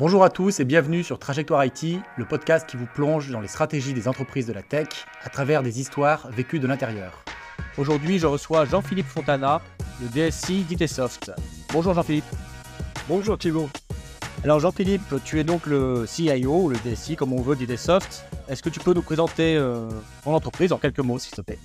Bonjour à tous et bienvenue sur Trajectoire IT, le podcast qui vous plonge dans les stratégies des entreprises de la tech à travers des histoires vécues de l'intérieur. Aujourd'hui, je reçois Jean-Philippe Fontana, le DSI d'ITsoft. Bonjour Jean-Philippe. Bonjour Thibault. Alors Jean-Philippe, tu es donc le CIO, le DSI comme on veut d'ITsoft. Est-ce que tu peux nous présenter euh, ton entreprise en quelques mots, s'il te plaît?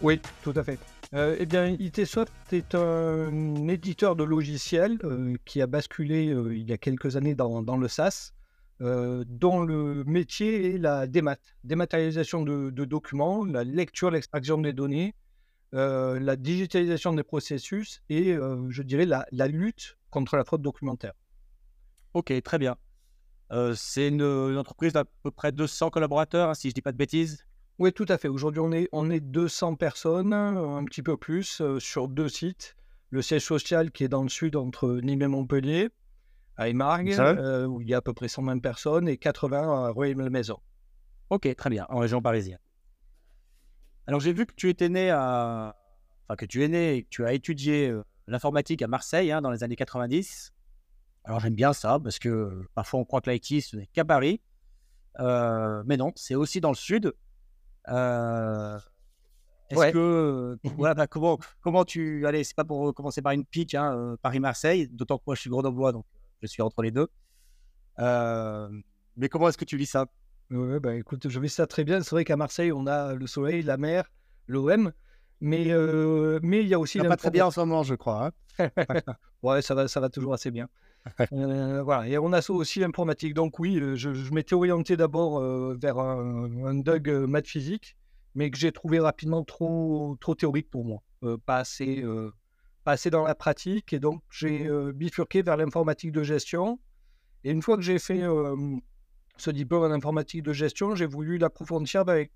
Oui, tout à fait. Euh, eh bien, ITsoft est un éditeur de logiciels euh, qui a basculé euh, il y a quelques années dans, le SaaS, dont le métier est la démat, dématérialisation de, documents, la lecture, l'extraction des données, la digitalisation des processus et, je dirais, la, lutte contre la fraude documentaire. Ok, très bien. C'est une, une, entreprise d'à peu près 200 collaborateurs, hein, si je ne dis pas de bêtises. Oui, tout à fait. Aujourd'hui, on est, on est 200 personnes, un petit peu plus, euh, sur deux sites. Le siège social qui est dans le sud entre Nîmes et Montpellier, à Émargues, euh, où il y a à peu près 120 personnes, et 80 à Rueil-Malmaison. Ok, très bien, en région parisienne. Alors, j'ai vu que tu étais né à. Enfin, que tu es né et que tu as étudié euh, l'informatique à Marseille hein, dans les années 90. Alors, j'aime bien ça parce que parfois on croit que l'IT, ce n'est qu'à Paris. mais non, c'est aussi dans le sud. Euh, est-ce que mmh voilà, bah, comment comment tu allez c'est pas pour commencer par une pique hein, euh, Paris-Marseille d'autant que moi je suis grenoblois donc je suis entre les deux. Euh, mais comment est-ce que tu vis ça? Ouais, bah, écoute je vis ça très bien. C'est vrai qu'à Marseille on a le soleil la mer l'OM mais mais il y a aussi pas très bien en ce moment je crois hein. ouais ça va ça va toujours assez bien voilà, et on a aussi l'informatique. Donc oui, je, m'étais orienté d'abord vers un, un Doug maths physique, mais que j'ai trouvé rapidement trop, trop théorique pour moi, pas, assez, pas assez dans la pratique. Et donc j'ai bifurqué vers l'informatique de gestion. Et une fois que j'ai fait ce diplôme en informatique de gestion, j'ai voulu l'approfondir avec,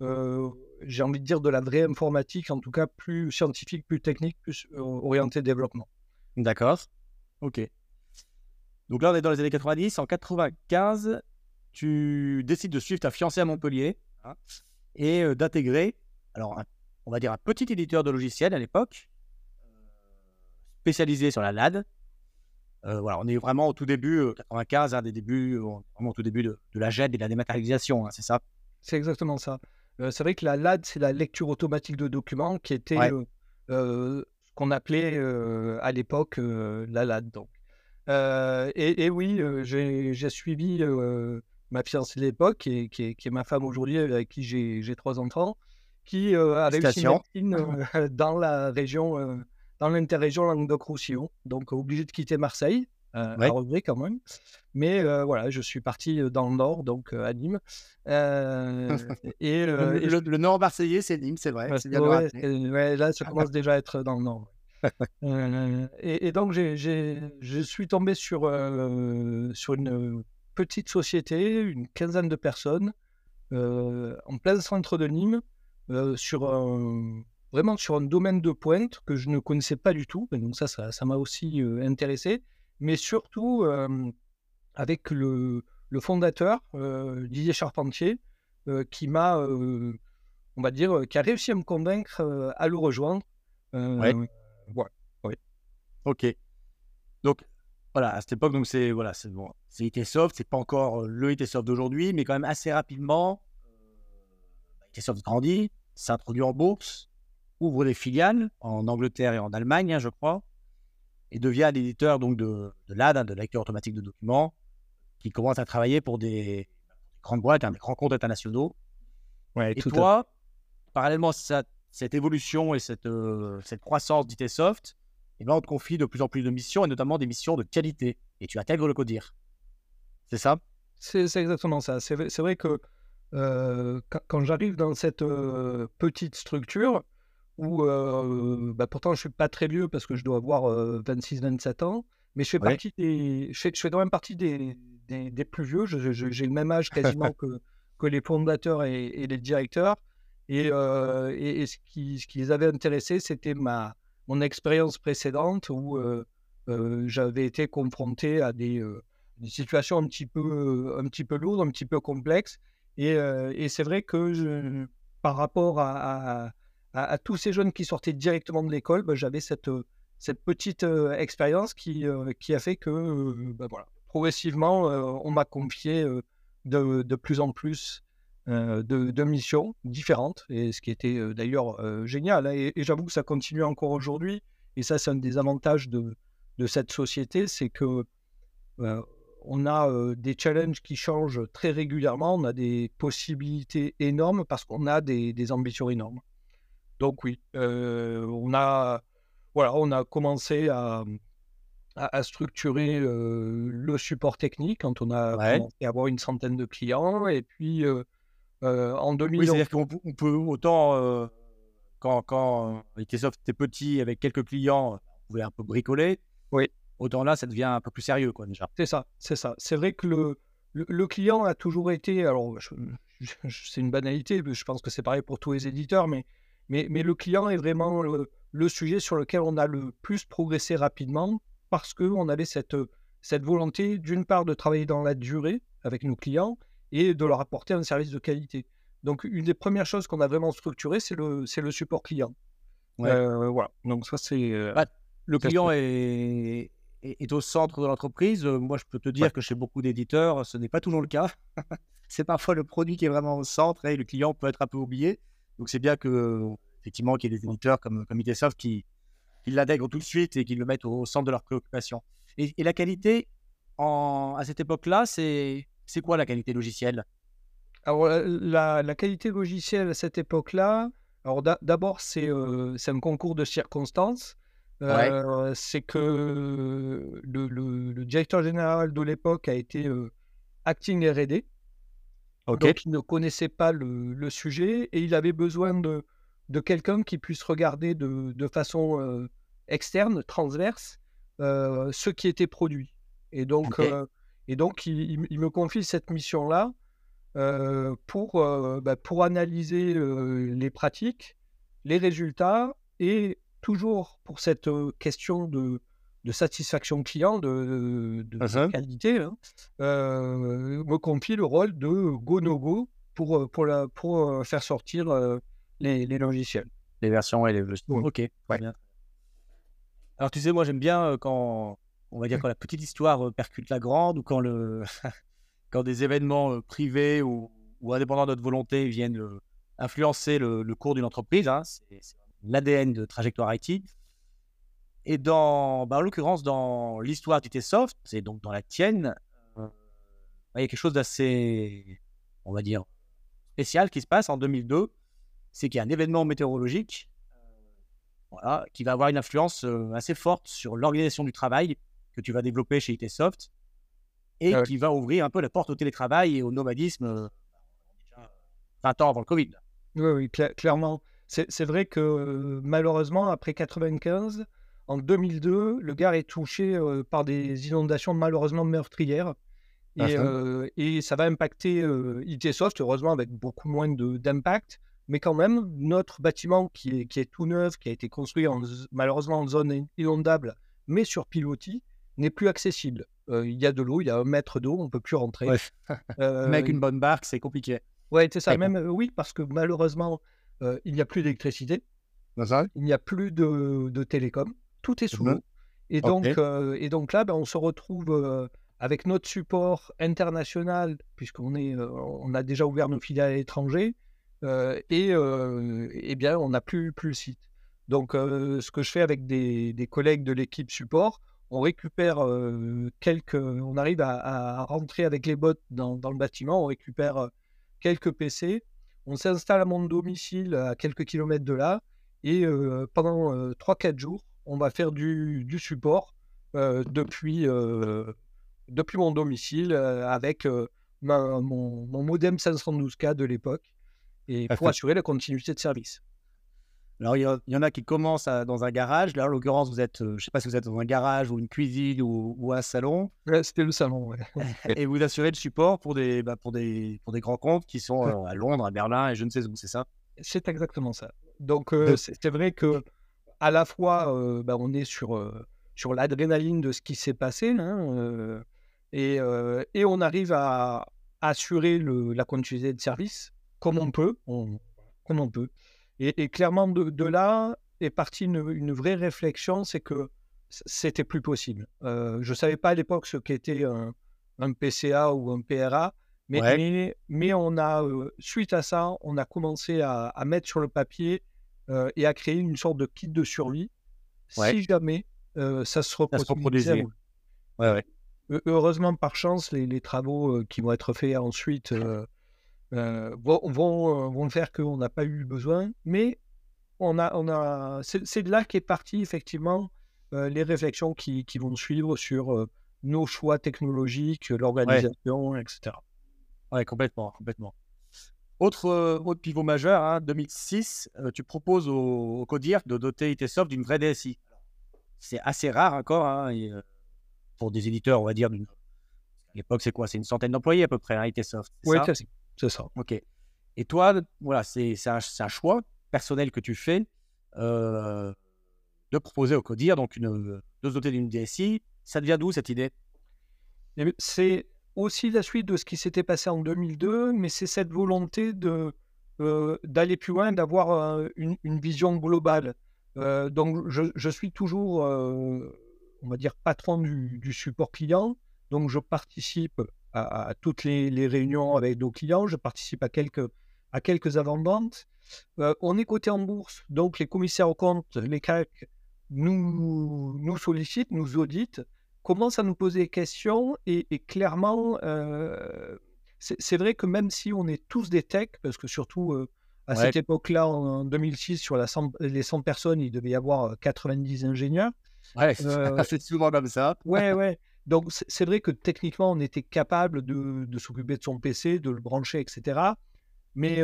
j'ai envie de dire, de la vraie informatique, en tout cas plus scientifique, plus technique, plus orienté développement. D'accord. Ok. Donc là, on est dans les années 90. En 95, tu décides de suivre ta fiancée à Montpellier hein, et euh, d'intégrer, alors, on va dire un petit éditeur de logiciels à l'époque, spécialisé sur la LAD. Euh, voilà, on est vraiment au tout début, 95, euh, hein, des débuts, vraiment au tout début de, la GED et de la dématérialisation, hein, c'est ça? C'est exactement ça. c'est vrai que la LAD, c'est la lecture automatique de documents qui était ce qu'on appelait à l'époque la LAD. Donc. Euh, et, oui, euh, j'ai suivi euh, ma fiancée de l'époque, qui, qui, est ma femme aujourd'hui, avec qui j'ai trois enfants, qui a réussi médecine dans la région, dans l'interrégion Languedoc-Roussillon. Donc, obligé de quitter Marseille. à regret quand même. Mais voilà, je suis parti dans le nord, donc à Nîmes. et, le, nord marseillais, c'est Nîmes, c'est vrai. Ouais, là, ça commence déjà à être dans le nord. Et, donc, je suis tombé sur, sur une petite société, une quinzaine de personnes, en plein centre de Nîmes, sur vraiment sur un domaine de pointe que je ne connaissais pas du tout. donc, ça, ça m'a aussi intéressé. Mais surtout, avec le, le fondateur, Didier Charpentier, qui m'a, on va dire, qui a réussi à me convaincre à le rejoindre. Ouais. Ouais, oui. Ok. Donc, voilà, à cette époque, donc c'est voilà, c'est bon, c'est ITsoft, c'est pas encore le ITsoft d'aujourd'hui, mais quand même assez rapidement, euh, ITsoft grandit, s'introduit en bourse, ouvre des filiales en Angleterre et en Allemagne, hein, je crois, et devient l'éditeur donc de, de l'AD, hein, de lecture automatique de documents, qui commence à travailler pour des grandes boîtes, hein, des grands comptes internationaux. Ouais, et toi, parallèlement à ça, cette évolution et cette, euh, cette croissance d'ITsoft, eh ben, on te confie de plus en plus de missions, et notamment des missions de qualité. Et tu intègres le CODIR. C'est ça? C'est exactement ça. C'est vrai que euh, quand, j'arrive dans cette euh, petite structure, où bah, pourtant je ne suis pas très vieux parce que je dois avoir 26-27 ans, mais je fais, partie des, je fais, je fais, quand même partie des, des, plus vieux. J'ai le même âge quasiment que, que les fondateurs et, et les directeurs. Et, et, ce, qui, les avait intéressés, c'était ma, mon expérience précédente où j'avais été confronté à des, des, situations un petit, peu, un petit peu lourdes, un petit peu complexes. Et, c'est vrai que par rapport à, à, tous ces jeunes qui sortaient directement de l'école, ben, j'avais cette, cette petite expérience qui, qui a fait que bah, voilà, progressivement, on m'a confié de, de, plus en plus de, de, missions différentes, et ce qui était d'ailleurs génial. Hein, et, j'avoue que ça continue encore aujourd'hui, et ça c'est un des avantages de, de cette société, c'est que on a des challenges qui changent très régulièrement, on a des possibilités énormes parce qu'on a des, des, ambitions énormes. Donc oui, on a voilà, on a commencé à, à, structurer le support technique quand on a commencé à avoir une centaine de clients. Et puis, en 2000... Oui, c'est-à-dire qu'on peut autant, quand, quand Microsoft était petit avec quelques clients, on pouvait un peu bricoler. Oui. Autant là, ça devient un peu plus sérieux, quoi, déjà. C'est ça, c'est ça. C'est vrai que le, le, client a toujours été... Alors, c'est une banalité, je pense que c'est pareil pour tous les éditeurs, mais, mais, mais le client est vraiment le sujet sur lequel on a le plus progressé rapidement parce qu'on avait cette, cette volonté, d'une part, de travailler dans la durée avec nos clients et de leur apporter un service de qualité. Donc, une des premières choses qu'on a vraiment structurées, c'est le, le support client. Euh, voilà. Donc, ça, c'est. Euh, bah, le client est, est, au centre de l'entreprise. Moi, je peux te dire que chez beaucoup d'éditeurs, ce n'est pas toujours le cas. c'est parfois le produit qui est vraiment au centre et le client peut être un peu oublié. Donc, c'est bien que effectivement qu'il y ait des éditeurs comme, comme Microsoft qui, qui l'intègrent tout de suite et qui le mettent au, centre de leurs préoccupations. Et, la qualité, en, à cette époque-là, c'est, c'est quoi la qualité logicielle? Alors, la, la, qualité logicielle à cette époque-là, alors d'abord, c'est, euh, un concours de circonstances. Euh, c'est que le, le, directeur général de l'époque a été euh, acting RD. Donc, il ne connaissait pas le, le, sujet et il avait besoin de, de quelqu'un qui puisse regarder de, de façon euh, externe, transverse, euh, ce qui était produit. Et donc, euh, et donc il, me confie cette mission-là pour, bah, pour analyser les pratiques, les résultats et toujours pour cette question de, de satisfaction client, de, de, uh-huh. qualité, hein, me confie le rôle de go-no-go pour, pour, la, pour faire sortir les, logiciels. Les versions et les logiciels. Ok, bien. Alors tu sais, moi j'aime bien quand, on va dire, quand la petite histoire percute la grande ou quand, le... quand des événements privés ou, ou, indépendants de notre volonté viennent influencer le, cours d'une entreprise. Hein. C'est l'ADN de Trajectoire IT. Et dans, bah, en l'occurrence, dans l'histoire d'ITsoft, c'est donc dans la tienne, il y a quelque chose d'assez, on va dire, spécial qui se passe en 2002 c'est qu'il y a un événement météorologique voilà, qui va avoir une influence assez forte sur l'organisation du travail que tu vas développer chez ITsoft et ah qui va ouvrir un peu la porte au télétravail et au nomadisme 20 ans avant le Covid. Oui, oui clairement. C'est vrai que malheureusement, après 95, en 2002, le Gard est touché par des inondations malheureusement meurtrières. Et, ah et ça va impacter ITsoft, heureusement avec beaucoup moins d'impact mais quand même, notre bâtiment qui est, qui est tout neuf, qui a été construit en, malheureusement en zone inondable, mais sur pilotis, n'est plus accessible. Euh, il y a de l'eau, il y a un mètre d'eau, on ne peut plus rentrer. euh, mais avec une bonne barque, c'est compliqué. Oui, c'est ça. Même, euh, oui, parce que malheureusement, euh, il n'y a plus d'électricité. Il n'y a plus de, de, télécom. Tout est sous l'eau. Et, donc, et donc là, ben, on se retrouve avec notre support international, puisqu'on est, on a déjà ouvert nos filiales à l'étranger, et, eh bien, on n'a plus, plus le site. Donc, ce que je fais avec des, des collègues de l'équipe support, on récupère quelques. On arrive à, rentrer avec les bots dans, dans, le bâtiment, on récupère quelques PC, on s'installe à mon domicile à quelques kilomètres de là, et pendant 3-4 jours, on va faire du, du support depuis, depuis mon domicile avec mon, mon modem 512K de l'époque et pour assurer la continuité de service. Alors, il y, en a qui commencent dans un garage. Là, en l'occurrence, vous êtes, euh, je ne sais pas si vous êtes dans un garage ou une cuisine ou, un salon. C'était le salon, ouais. et vous assurez le support pour des, bah, pour des, pour des grands comptes qui sont euh, à Londres, à Berlin et je ne sais où, c'est ça? C'est exactement ça. Donc, euh, c'est vrai que à la fois, bah, on est sur, sur l'adrénaline de ce qui s'est passé, hein, et, et, on arrive à assurer le, la continuité de service comme on peut, comme on peut. Et, clairement, de, là, est partie une, une vraie réflexion, c'est que c'était plus possible. je ne savais pas à l'époque ce qu'était un, un, PCA ou un PRA, mais, mais, on a, suite à ça, on a commencé à, à mettre sur le papier et à créer une sorte de kit de survie. Si jamais ça se reproduisait. Ouais, ouais. Heureusement, par chance, les, les travaux qui vont être faits ensuite vont, vont, vont, faire qu'on n'a pas eu besoin. Mais on a, on a, c'est de là qu'est parti effectivement les réflexions qui, qui, vont suivre sur nos choix technologiques, l'organisation, etc. Ouais, complètement, complètement. Autre, autre pivot majeur, hein, 2006, tu proposes au, au CODIR de doter ITsoft d'une vraie DSI. C'est assez rare encore hein, pour des éditeurs, on va dire. À l'époque, c'est quoi? C'est une centaine d'employés à peu près, hein, ITsoft. Oui, c'est ça. Ok. Et toi, voilà, c'est un, un, choix personnel que tu fais de proposer au CODIR donc une, de se doter d'une DSI. Ça devient d'où cette idée? Eh C'est aussi la suite de ce qui s'était passé en 2002, mais c'est cette volonté de d'aller plus loin, d'avoir une, vision globale. donc, je, suis toujours, on va dire, patron du, support client. Donc, je participe à, toutes les, réunions avec nos clients. Je participe à quelques, à quelques avant-ventes. on est coté en bourse, donc les commissaires aux comptes, les CAC, nous, nous sollicitent, nous auditent commence à nous poser des questions et, clairement, euh, c'est vrai que même si on est tous des techs, parce que surtout euh, à cette époque-là, en, 2006, sur la les 100 personnes, il devait y avoir 90 euh, ingénieurs. Ouais, c'est souvent comme ça. Ouais, ouais. Donc c'est vrai que techniquement, on était capable de, de s'occuper de son PC, de le brancher, etc. Mais,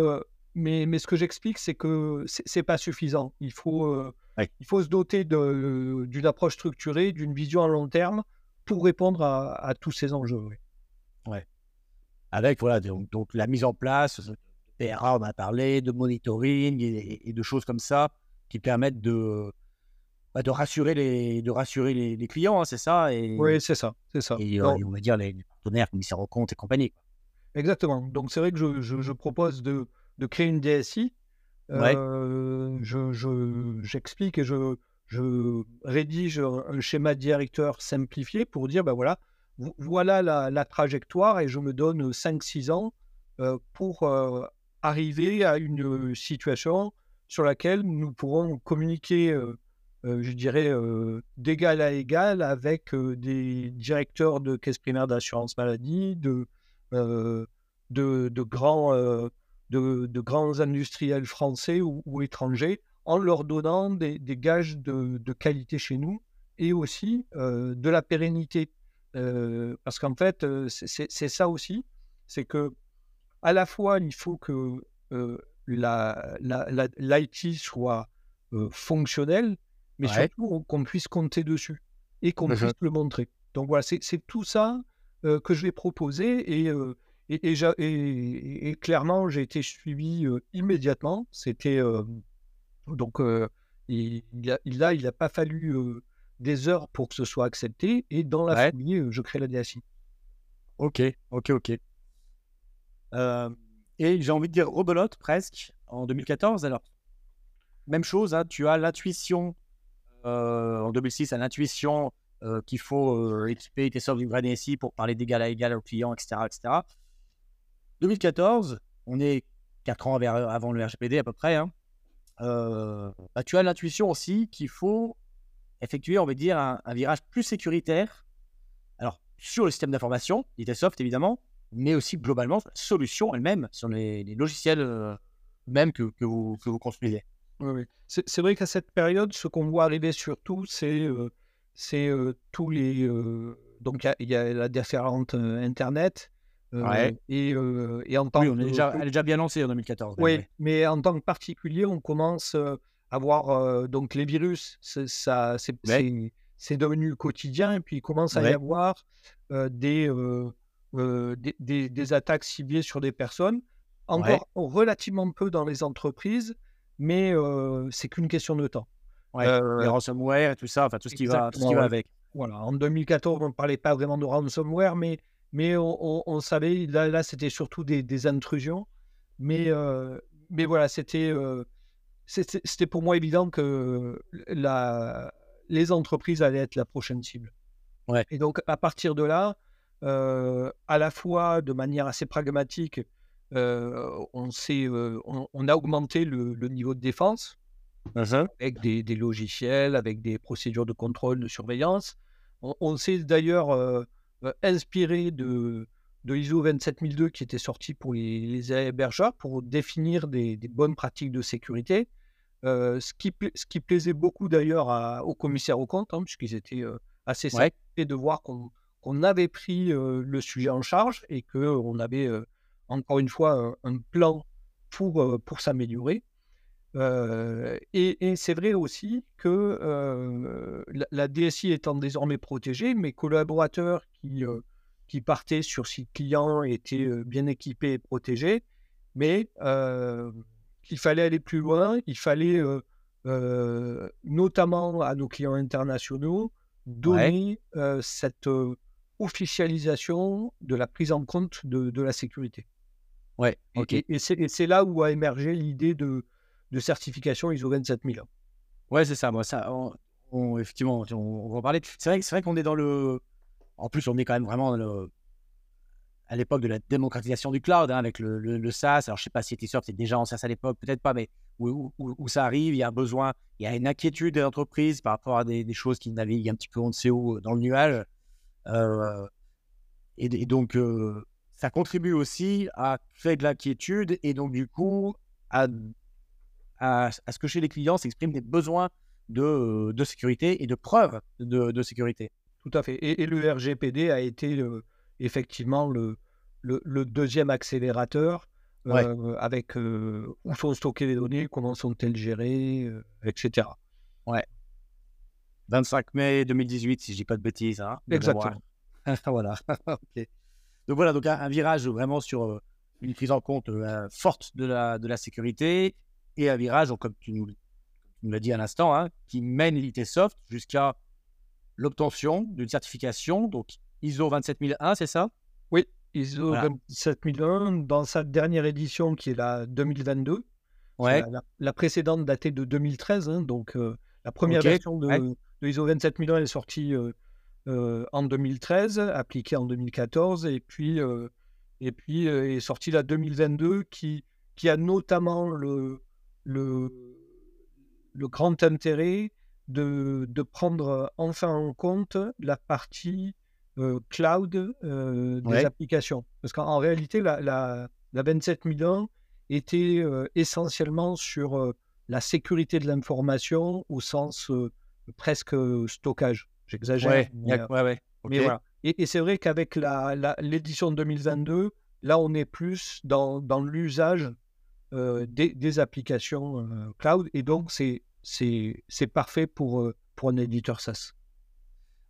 mais, mais ce que j'explique, c'est que c'est pas suffisant. Il faut, il faut se doter d'une approche structurée, d'une vision à long terme pour répondre à, tous ces enjeux. Ouais. Avec voilà, donc, la mise en place, PRA, on a parlé, de monitoring et, de choses comme ça qui permettent de, bah, de rassurer les, de rassurer les, clients, hein, c'est ça et, Oui, c'est ça. C'est ça. Et, on va dire les, partenaires, commissaires aux comptes et compagnie. Exactement. Donc c'est vrai que je, je, propose de, de, créer une DSI. Euh, J'explique et je, je rédige un schéma directeur simplifié pour dire, ben voilà, voilà la, trajectoire et je me donne 5-6 ans euh, pour euh, arriver à une situation sur laquelle nous pourrons communiquer, euh, je dirais, d'égal à égal avec des directeurs de caisse primaire d'assurance maladie, de, de, de, grands, de, de, grands industriels français ou étrangers en leur donnant des, gages de, qualité chez nous et aussi de la pérennité. parce qu'en fait, c'est ça aussi, c'est que à la fois, il faut que l'IT soit fonctionnel, mais surtout qu'on puisse compter dessus et qu'on mmh puisse le montrer. Donc voilà, c'est tout ça que je vais proposer et, et, et, clairement, j'ai été suivi immédiatement. C'était donc, il, il, là, il n'a pas fallu des heures pour que ce soit accepté. Et dans la famille, je crée la DSI. Ok, ok, ok. et j'ai envie de dire rebelote presque en 2014. Alors, même chose, hein, tu as l'intuition en 2006, à l'intuition qu'il faut équiper tes sortes d'une vraie DSI pour parler d'égal à égal aux clients, etc., etc. 2014, on est 4 ans avant le RGPD à peu près. Hein bah, tu as l'intuition aussi qu'il faut effectuer, on va dire, un, virage plus sécuritaire. Alors, sur le système d'information, ITsoft évidemment, mais aussi globalement la solution elle-même, sur les, logiciels même que, vous, que vous construisez. Oui. C'est vrai qu'à cette période, ce qu'on voit arriver surtout, c'est c'est tous les. donc, il y, a la déferlante Internet, et, et, en tant oui, on est déjà, elle est déjà bien lancée en 2014. Oui, mais en tant que particulier, on commence à voir donc les virus, ça, c'est devenu quotidien, et puis il commence à y avoir des, des, des, attaques ciblées sur des personnes, encore relativement peu dans les entreprises, mais c'est qu'une question de temps. les ransomware et tout ça, enfin tout ce qui, va, tout ce qui va avec. Voilà, en 2014, on ne parlait pas vraiment de ransomware, mais mais on, savait, là, là c'était surtout des, intrusions. Mais, mais voilà, c'était c'était pour moi évident que la, les entreprises allaient être la prochaine cible. Ouais. Et donc, à partir de là, à la fois de manière assez pragmatique, on, on, on, a augmenté le, niveau de défense uh-huh. avec des, des, logiciels, avec des procédures de contrôle, de surveillance. On, s'est d'ailleurs inspiré de, de ISO 27002 qui était sorti pour les, les hébergeurs pour définir des, des, bonnes pratiques de sécurité. ce, qui ce qui plaisait beaucoup d'ailleurs aux commissaires aux comptes, hein, puisqu'ils étaient assez satisfaits de voir qu'on qu'on avait pris le sujet en charge et qu'on avait encore une fois un, plan pour, pour s'améliorer. et, c'est vrai aussi que la, DSI étant désormais protégée, mes collaborateurs qui, qui partaient sur site client étaient bien équipés et protégés, mais il fallait aller plus loin, il fallait notamment à nos clients internationaux donner cette officialisation de la prise en compte de, la sécurité. Ouais, ok. Et, c'est là où a émergé l'idée de, de, certification ISO 27001. Ouais, c'est ça. Moi, ça, on, effectivement, on, va en parler. C'est vrai, vrai qu'on est dans le. En plus, on est quand même vraiment le... à l'époque de la démocratisation du cloud hein, avec le, le, SaaS. Alors, je sais pas si Etisop c'était déjà en SaaS à l'époque, peut-être pas, mais où, où, ça arrive, il y a un besoin, il y a une inquiétude des entreprises par rapport à des, des choses qui naviguent un petit peu on ne sait où dans le nuage. Euh, et, donc, euh, ça contribue aussi à créer de l'inquiétude et donc, du coup, à, à, ce que chez les clients s'expriment des besoins de, de, sécurité et de preuves de, de, sécurité. Tout à fait. Et, le RGPD a été effectivement le, le, deuxième accélérateur euh, avec où sont stockées les données, comment sont-elles gérées, etc. Ouais. 25 mai 2018, si je dis pas de bêtises. Hein, Exactement. voilà. Donc voilà, donc un, virage vraiment sur euh, une prise en compte euh, forte de la, de la sécurité et un virage, comme tu nous, l'as dit à l'instant, hein, qui mène l'IT Soft jusqu'à l'obtention d'une certification, donc ISO 27001, c'est ça? Oui, ISO 27001 dans sa dernière édition qui est la 2022. Ouais. La, précédente datée de 2013, hein, donc euh, la première version de, l'ISO 27001 est sorti en 2013, appliqué en 2014, et puis, et puis est sorti la 2022 qui, qui a notamment le, le, le grand intérêt de, de, prendre enfin en compte la partie cloud des applications. Parce qu'en réalité, la, la, la 27001 était essentiellement sur la sécurité de l'information au sens presque stockage. J'exagère. mais, ouais, voilà. Et, c'est vrai qu'avec l'édition la, 2022, là, on est plus dans, dans l'usage des, des, applications cloud. Et donc, c'est parfait pour, pour un éditeur SaaS.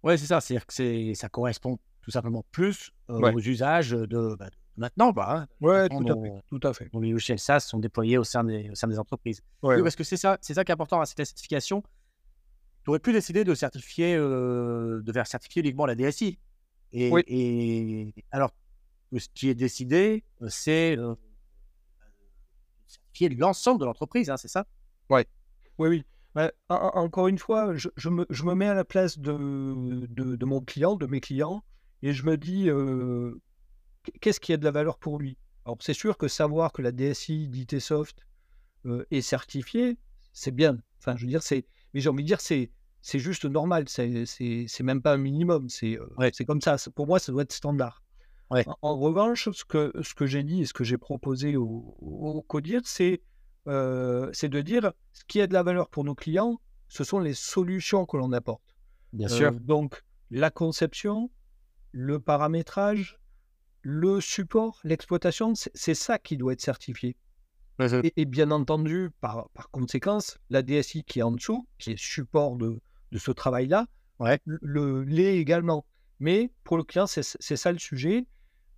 Oui, c'est ça. C'est-à-dire que ça correspond tout simplement plus aux usages de, bah, maintenant. Bah, hein, oui, tout, à fait, tout à fait. les logiciels SaaS sont déployés au sein des, au sein des entreprises. oui, parce que c'est ça, ça qui est important à cette certification tu aurais pu décider de certifier, euh, de faire certifier uniquement la DSI. Et, et alors, ce qui est décidé, euh, c'est euh, certifier l'ensemble de l'entreprise, hein, c'est ça? Ouais. Oui, oui. Bah, encore une fois, je, je, me, je, me, mets à la place de, de, de, mon client, de mes clients, et je me dis, qu'est-ce qui a de la valeur pour lui? Alors, c'est sûr que savoir que la DSI d'ITsoft est certifiée, c'est bien. Enfin, je veux dire, c'est mais j'ai envie de dire, c'est, c'est juste normal. C'est, même pas un minimum. C'est, euh, c'est comme ça. Pour moi, ça doit être standard. En, revanche, ce que, ce que j'ai dit et ce que j'ai proposé au, au CODIR, c'est, euh, c'est de dire ce qui a de la valeur pour nos clients, ce sont les solutions que l'on apporte. Bien sûr. Euh, donc, la conception, le paramétrage, le support, l'exploitation, c'est ça qui doit être certifié. Et, bien entendu, par, par, conséquence, la DSI qui est en dessous, qui est support de, de ce travail-là, ouais. le l'est également. Mais pour le client, c'est ça le sujet.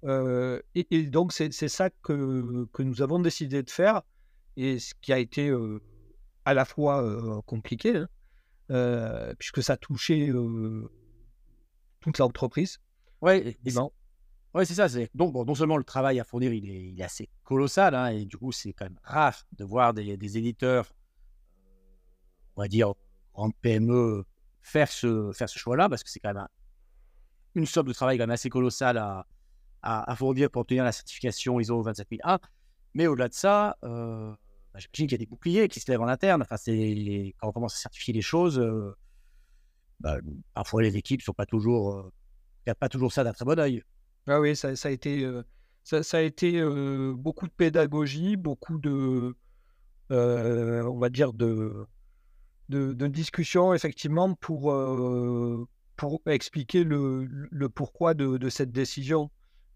Euh, et, donc, c'est ça que, que, nous avons décidé de faire, et ce qui a été euh, à la fois euh, compliqué, hein, puisque ça touchait toute l'entreprise. Ouais, oui, c'est ça. Donc, non seulement le travail à fournir, il est, assez colossal, hein, et du coup, c'est quand même rare de voir des, éditeurs on va dire, grande PME faire ce, faire ce choix-là, parce que c'est quand même une somme de travail quand même assez colossale à, à, fournir pour obtenir la certification ISO 27001. Mais au-delà de ça, euh, bah, j'imagine qu'il y a des boucliers qui se lèvent en interne. Enfin, c'est quand on commence à certifier les choses, euh, bah, parfois les équipes ne sont pas toujours, euh, pas toujours ça d'un très bon oeil. Ah oui, ça, ça a été, ça, ça, a été beaucoup de pédagogie, beaucoup de, on va dire de, de, de discussion effectivement pour, pour expliquer le, le pourquoi de, de, cette décision.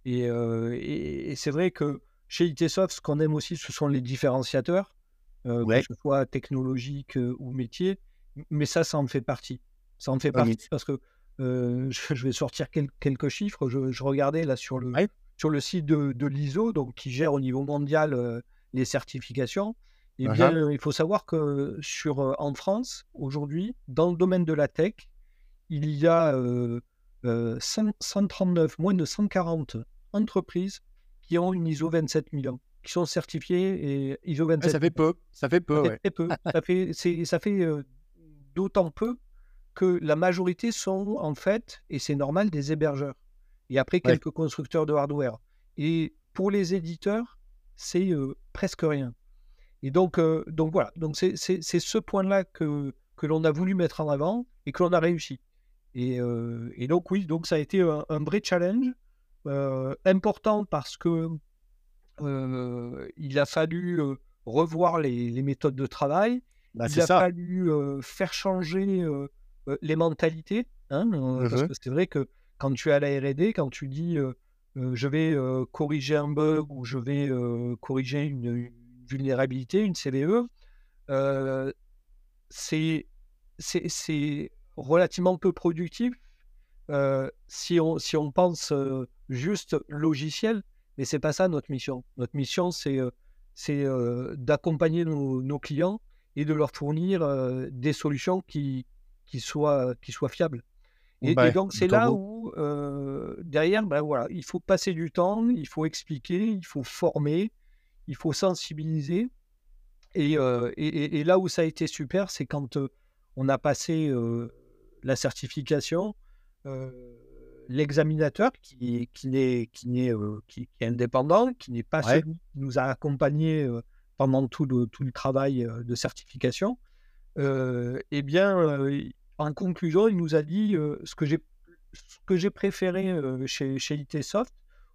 Et, et, c'est vrai que chez ITsoft, ce qu'on aime aussi, ce sont les différenciateurs, que ce soit technologique ou métier. Mais ça, ça en fait partie. Ça en fait partie parce que je vais sortir quelques chiffres. Je, regardais là sur le, sur le site de, de l'ISO, donc qui gère au niveau mondial les certifications. Et eh bien, il faut savoir que sur, en France, aujourd'hui, dans le domaine de la tech, il y a 139, moins de 140 entreprises qui ont une ISO 27000, qui sont certifiées et ISO 27. ça fait peu, ça fait peu, ça fait, peu. ça fait, ça fait d'autant peu que la majorité sont en fait, et c'est normal, des hébergeurs. Et après, quelques constructeurs de hardware. Et pour les éditeurs, c'est presque rien. Et donc, donc voilà, donc c'est ce point-là que, que l'on a voulu mettre en avant et que l'on a réussi. Et, et, donc oui, donc ça a été un, vrai challenge important parce que il a fallu revoir les, les, méthodes de travail. Bah, il a fallu faire changer les mentalités. Hein, parce mmh que c'est vrai que quand tu es à la R&D, quand tu dis je vais corriger un bug ou je vais corriger une, vulnérabilité, une CVE, c'est relativement peu productif si, on, si on pense juste logiciel, mais c'est pas ça notre mission. Notre mission, c'est c'est d'accompagner nos, clients et de leur fournir des solutions qui, qui, soient, qui soient fiables. Et, bah, donc, c'est là où, derrière, ben voilà, il faut passer du temps, il faut expliquer, il faut former, il faut sensibiliser. Et, et, là où ça a été super, c'est quand on a passé la certification, l'examinateur qui, qui, est, qui, est, qui, est indépendant, qui n'est pas celui qui nous a accompagnés pendant tout le, tout le travail de certification, eh bien, en conclusion, il nous a dit ce que j'ai ce que j'ai préféré chez, chez ITsoft,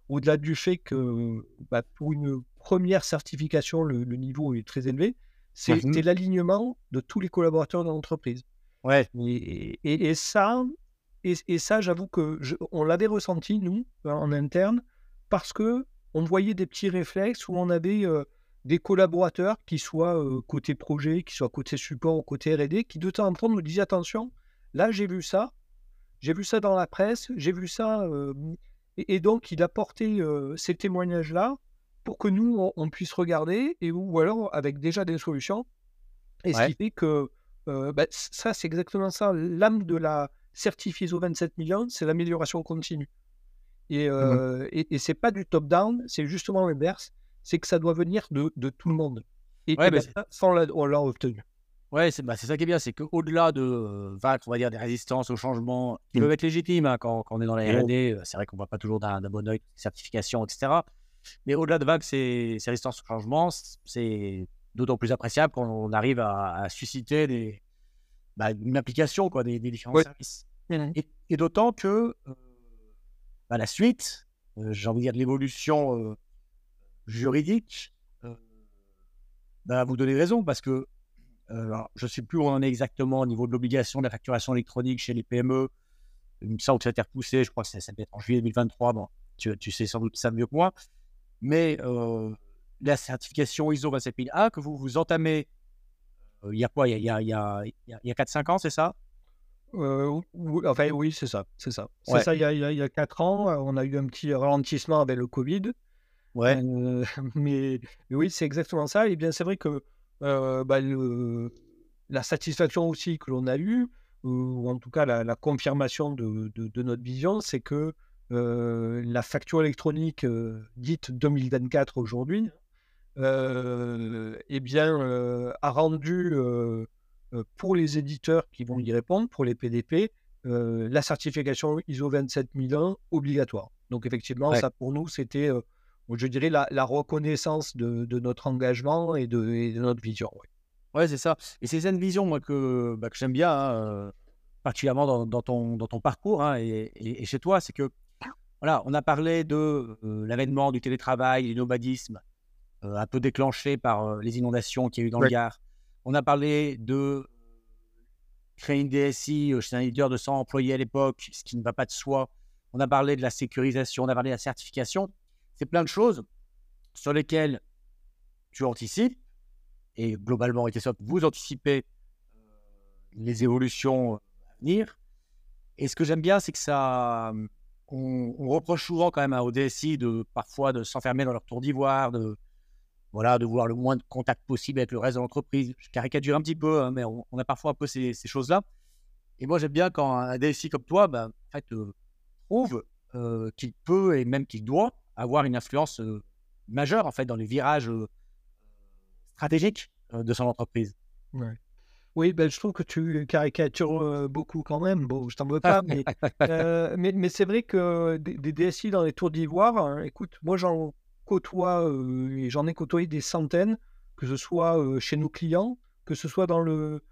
au-delà du fait que bah, pour une première certification, le, niveau est très élevé, c'est mmh l'alignement de tous les collaborateurs de l'entreprise. Ouais. Et, et, ça, et, ça j'avoue que on l'avait ressenti, nous, en interne, parce que on voyait des petits réflexes où on avait des collaborateurs qui soient côté projet, qui soient côté support ou côté R&D, qui de temps en temps nous disaient attention, là j'ai vu ça, j'ai vu ça dans la presse, j'ai vu ça, et, donc il a porté ces témoignages-là pour que nous, on, puisse regarder, et ou, alors avec déjà des solutions. Et ce qui fait que bah, ça, c'est exactement ça. L'âme de la certifiée ISO 27 millions, c'est l'amélioration continue. Et, mmh et, c'est pas du top-down, c'est justement l'inverse, c'est que ça doit venir de, de tout le monde. Et, ouais, bah, ça, sans on l'a obtenu. Ouais, c'est bah, ça qui est bien, c'est qu'au-delà de vaincre, on va dire, des résistances au changement qui mmh. peuvent être légitimes hein, quand, quand, on est dans la R&D, c'est vrai qu'on ne voit pas toujours d'un bon oeil certification, etc. Mais au-delà de vagues, ces, ces résistances au changement, c'est d'autant plus appréciable quand on arrive à, susciter des, bah, une application quoi, des, différents services. Et, d'autant que euh, bah, la suite, euh, j'ai envie de dire de l'évolution euh, juridique, bah, vous donnez raison parce que je ne sais plus où on en est exactement au niveau de l'obligation de la facturation électronique chez les PME. Il me semble que ça a été repoussé, je crois que ça, ça peut être en juillet 2023. Bon, tu, tu, sais sans doute ça mieux que moi mais la certification ISO 27001 que vous, vous entamez, il y a quoi? Il y a, il y a, il y a, 4-5 ans, c'est ça? Enfin, oui, c'est ça. C'est ça. C'est ça, il y, a, il y a 4 ans, on a eu un petit ralentissement avec le Covid. Ouais. mais, oui, c'est exactement ça. Et bien, c'est vrai que bah, le, la satisfaction aussi que l'on a eue, ou en tout cas la, confirmation de, de, de, notre vision, c'est que la facture électronique dite 2024 aujourd'hui, eh bien, a rendu pour les éditeurs qui vont y répondre, pour les PDP, la certification ISO 27001 obligatoire. Donc effectivement, ça pour nous, c'était, je dirais, la, reconnaissance de, notre engagement et de, notre vision. Ouais, c'est ça. Et c'est cette vision moi, que, bah, que j'aime bien, hein, particulièrement dans, ton, dans ton parcours hein, et, chez toi, c'est que voilà, on a parlé de l'avènement du télétravail, du nomadisme, un peu déclenché par les inondations qu'il y a eu dans le Gard. On a parlé de créer une DSI chez un leader de 100 employés à l'époque, ce qui ne va pas de soi. On a parlé de la sécurisation, on a parlé de la certification. C'est plein de choses sur lesquelles tu anticipes et globalement, vous anticipez les évolutions à venir. Et ce que j'aime bien, c'est que ça, on, reproche souvent quand même à DSI de parfois de s'enfermer dans leur tour d'ivoire, de voilà, de vouloir le moins de contact possible avec le reste de l'entreprise. Je caricature un petit peu, hein, mais on, a parfois un peu ces, choses-là. Et moi, j'aime bien quand un DSI comme toi, ben, en fait, euh, prouve euh, qu'il peut et même qu'il doit avoir une influence euh, majeure en fait dans les virages stratégiques de son entreprise. Oui, ben, je trouve que tu caricatures beaucoup quand même. Bon, je t'en veux pas, mais, mais, c'est vrai que des, DSI dans les tours d'ivoire, hein, écoute, moi j'en côtoie et j'en ai côtoyé des centaines, que ce soit chez nos clients, que ce soit dans le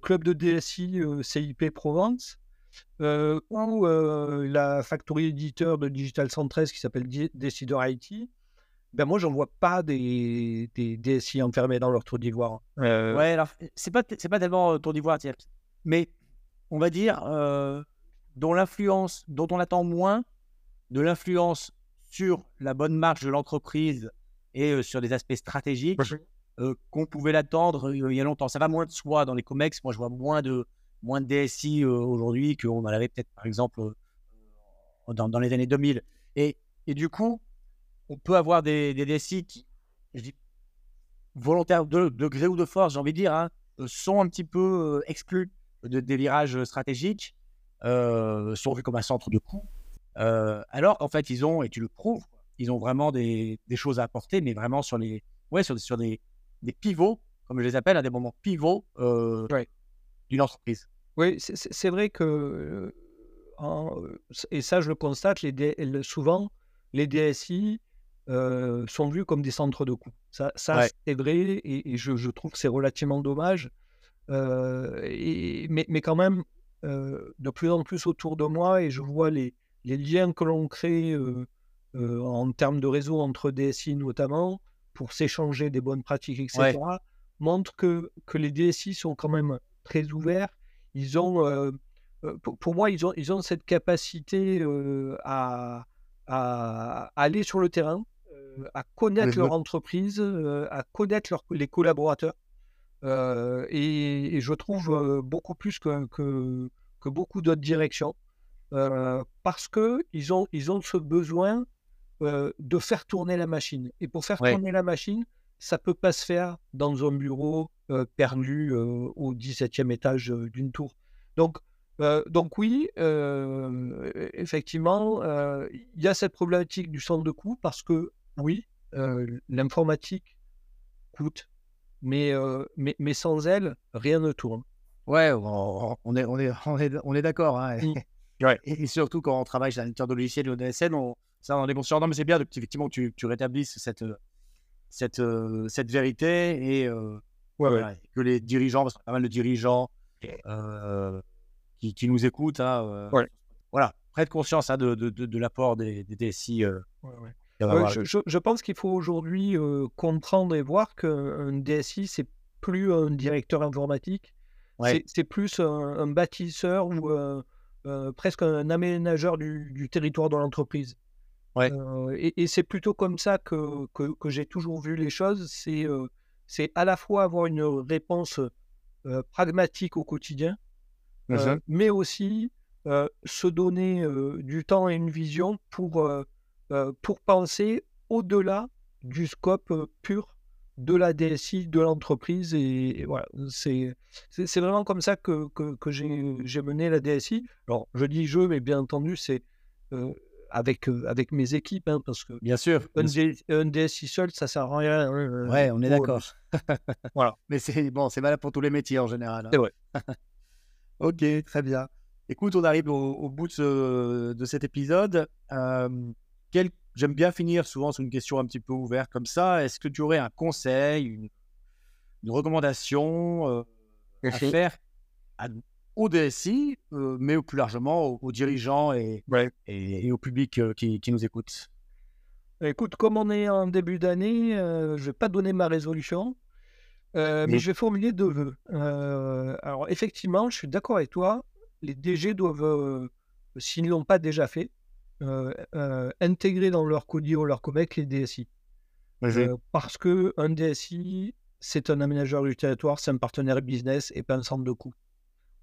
club de DSI CIP Provence, ou la factory éditeur de Digital 113 qui s'appelle Decider IT ben moi, j'en vois pas des, des DSI enfermés dans leur tour d'ivoire. Euh... Ouais, alors, c'est pas, c'est pas tellement euh, tour d'ivoire, mais on va dire, euh, dont l'influence, dont on attend moins de l'influence sur la bonne marche de l'entreprise et euh, sur des aspects stratégiques qu'on pouvait l'attendre il y a longtemps. Ça va moins de soi dans les COMEX. Moi, je vois moins de, moins de DSI aujourd'hui qu'on en avait peut-être, par exemple, dans, dans, les années 2000. Et, et du coup, on peut avoir des, des DSI qui, je dis, volontaires de, gré ou de force, j'ai envie de dire, hein, euh, sont un petit peu euh, exclus de, des virages stratégiques, euh, sont vus comme un centre de coût. alors qu'en fait, ils ont, et tu le prouves, ils ont vraiment des, choses à apporter, mais vraiment sur, les, ouais, sur, sur des, des pivots, comme je les appelle, à des moments pivots d'une entreprise. Oui, c'est vrai que, et ça je le constate, les, souvent, les DSI sont vus comme des centres de coûts. Ça, ça c'est vrai, et, je, trouve que c'est relativement dommage. et, mais, mais, quand même, de plus en plus autour de moi, et je vois les, les liens que l'on crée en termes de réseau entre DSI notamment, pour s'échanger des bonnes pratiques, etc., montrent que, que les DSI sont quand même très ouverts. Ils ont, pour, pour, moi, ils ont, ils ont cette capacité à, à, aller sur le terrain, à connaître leur entreprise, à connaître les collaborateurs. Et, je trouve beaucoup plus que, que, beaucoup d'autres directions. parce qu'ils ont, ils ont ce besoin de faire tourner la machine. Et pour faire tourner la machine, ça ne peut pas se faire dans un bureau perdu au 17e étage d'une tour. Donc, donc oui, effectivement, il y a cette problématique du centre de coût parce que oui, l'informatique coûte, mais, mais, mais, sans elle, rien ne tourne. Ouais, on est, on est, on est, d'accord. Hein. Mmh. Et, surtout quand on travaille chez un éditeur de logiciels ou DSN, on, ça on est conscient. Non, mais c'est bien effectivement que tu, tu rétablisses cette, cette, cette vérité et que les dirigeants, parce qu'on a pas mal de dirigeants qui, qui, nous écoutent, hein, voilà, prête conscience hein, de, de, de, l'apport des, des DSI. Je, pense qu'il faut aujourd'hui comprendre et voir qu'un DSI, c'est plus un directeur informatique, c'est plus un, bâtisseur ou presque un aménageur du, territoire de l'entreprise. Et, c'est plutôt comme ça que, que, j'ai toujours vu les choses. C'est c'est à la fois avoir une réponse pragmatique au quotidien, mais aussi se donner du temps et une vision pour pour penser au-delà du scope pur de la DSI, de l'entreprise. Et, voilà, c'est, vraiment comme ça que, que, j'ai, mené la DSI. Alors, je dis je, mais bien entendu, c'est avec, avec mes équipes, hein, parce que bien sûr, un, DSI seul, ça sert à rien. Hein, ouais, on est d'accord. voilà. Mais c'est bon, c'est valable pour tous les métiers en général. Hein. C'est vrai. ok, très bien. Écoute, on arrive au, bout de, de, cet épisode. quel J'aime bien finir souvent sur une question un petit peu ouverte comme ça. Est-ce que tu aurais un conseil, une, recommandation euh, à faire au DSI, euh, mais plus largement aux, dirigeants et, et, au public euh, qui, nous écoute Écoute, comme on est en début d'année, je ne vais pas donner ma résolution, mais je vais formuler deux vœux. alors, effectivement, je suis d'accord avec toi. Les DG doivent, s'ils ne l'ont pas déjà fait, euh, euh, intégrer dans leur CODIR ou leur COMEC les DSI. Euh, parce que un DSI, c'est un aménageur du territoire, c'est un partenaire business et pas un centre de coût.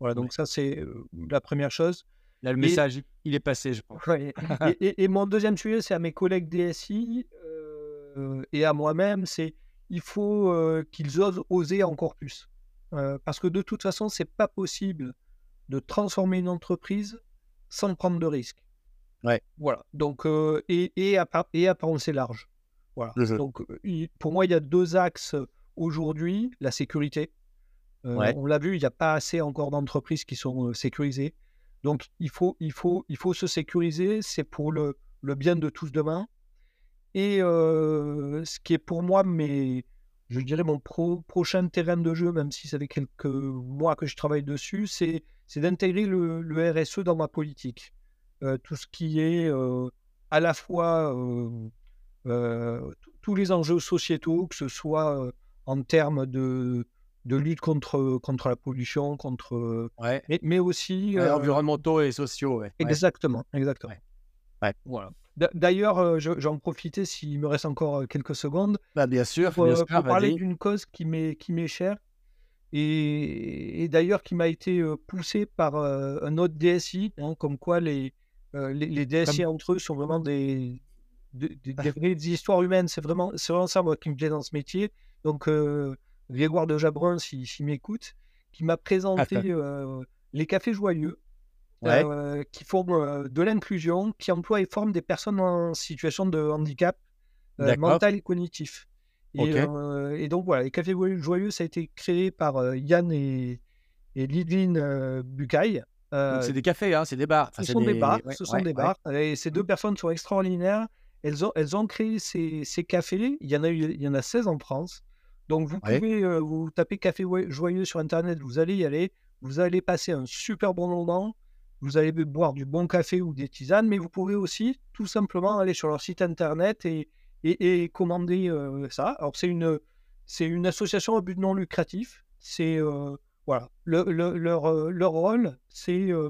Voilà, donc ça, c'est la première chose. Là, le message, il est passé, je pense. et, mon deuxième sujet, c'est à mes collègues DSI et à moi-même, c'est il faut qu'ils osent oser encore plus. parce que de toute façon, c'est pas possible de transformer une entreprise sans prendre de risques. Ouais. Voilà. Donc, et, et, à, et à penser large. Voilà. Donc, pour moi, il y a deux axes aujourd'hui. La sécurité. On l'a vu, il n'y a pas assez encore d'entreprises qui sont sécurisées. Donc, il faut, il faut, il faut se sécuriser. C'est pour le, bien de tous demain. Et ce qui est pour moi, mais je dirais mon prochain terrain de jeu, même si ça fait quelques mois que je travaille dessus, c'est d'intégrer le, RSE dans ma politique. Tout ce qui est à la fois tous les enjeux sociétaux, que ce soit en termes de, de lutte contre, contre la pollution, contre, mais, aussi environnementaux et sociaux. Exactement, exactement. Voilà. D'ailleurs, j'en profitais s'il me reste encore quelques secondes. Bah, bien sûr, pour, parler d'une cause qui m'est chère et, et d'ailleurs qui m'a été poussée par un autre DSI, hein, comme quoi les, les, DSI entre eux sont vraiment des, des, des, histoires humaines. C'est vraiment, vraiment ça, moi, qui me plaît dans ce métier. Donc, euh, Grégoire de Jabrun, s'il si, m'écoute, qui m'a présenté euh, les cafés joyeux, qui font de l'inclusion, qui emploient et forment des personnes en situation de handicap mental et cognitif. Et, donc, voilà, les cafés joyeux, ça a été créé par Yann et, et Lidvin Bucaille. Euh, c'est des cafés, hein, c'est des bars. ce sont des, bars, ce sont des bars. Et ces deux personnes sont extraordinaires. Elles ont, elles ont créé ces, ces cafés. Il y, en a il y en a 16 en France. Donc vous pouvez euh, vous taper café joyeux sur internet, vous allez y aller, vous allez passer un super bon moment, vous allez boire du bon café ou des tisanes, mais vous pouvez aussi tout simplement aller sur leur site internet et, et, commander euh, ça. Alors c'est une, c'est une association à but non lucratif. C'est voilà. leur, euh, leur, rôle, c'est euh,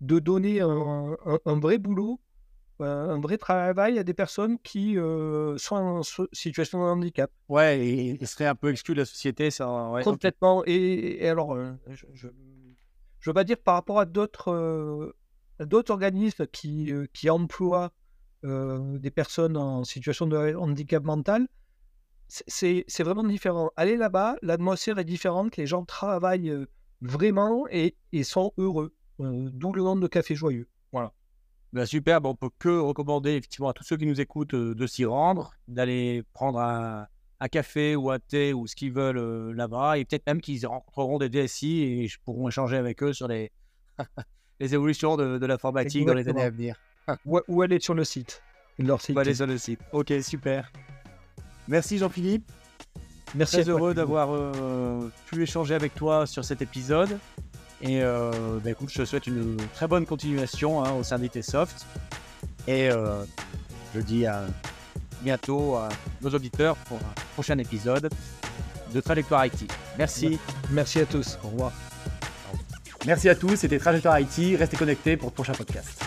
de donner un, vrai boulot, euh, un vrai travail à des personnes qui sont en situation de handicap. Ouais, et ils seraient un peu exclus de la société, ça. Complètement. Et, alors, je, je, veux pas dire par rapport à d'autres d'autres organismes qui, qui emploient des personnes en situation de handicap mental, c'est vraiment différent. Aller là-bas, l'atmosphère est différente, les gens travaillent vraiment et, sont heureux. D'où le nom de Café Joyeux. Voilà. Ben super, on peut que recommander effectivement à tous ceux qui nous écoutent de s'y rendre, d'aller prendre un, café ou un thé ou ce qu'ils veulent là-bas, et peut-être même qu'ils rencontreront des DSI et pourront échanger avec eux sur les, les évolutions de, l'informatique dans les années à venir. ou, aller sur le site. Leur site. Ou aller sur le site. Ok, super. Merci Jean-Philippe. Merci. Très heureux d'avoir euh, pu échanger avec toi sur cet épisode. Et euh, bah, écoute, je te souhaite une très bonne continuation hein, au sein d'ITsoft. Et euh, je dis à bientôt à nos auditeurs pour un prochain épisode de Trajectoire IT. Merci. Merci à tous. Au revoir. Merci à tous. C'était Trajectoire IT. Restez connectés pour le prochain podcast.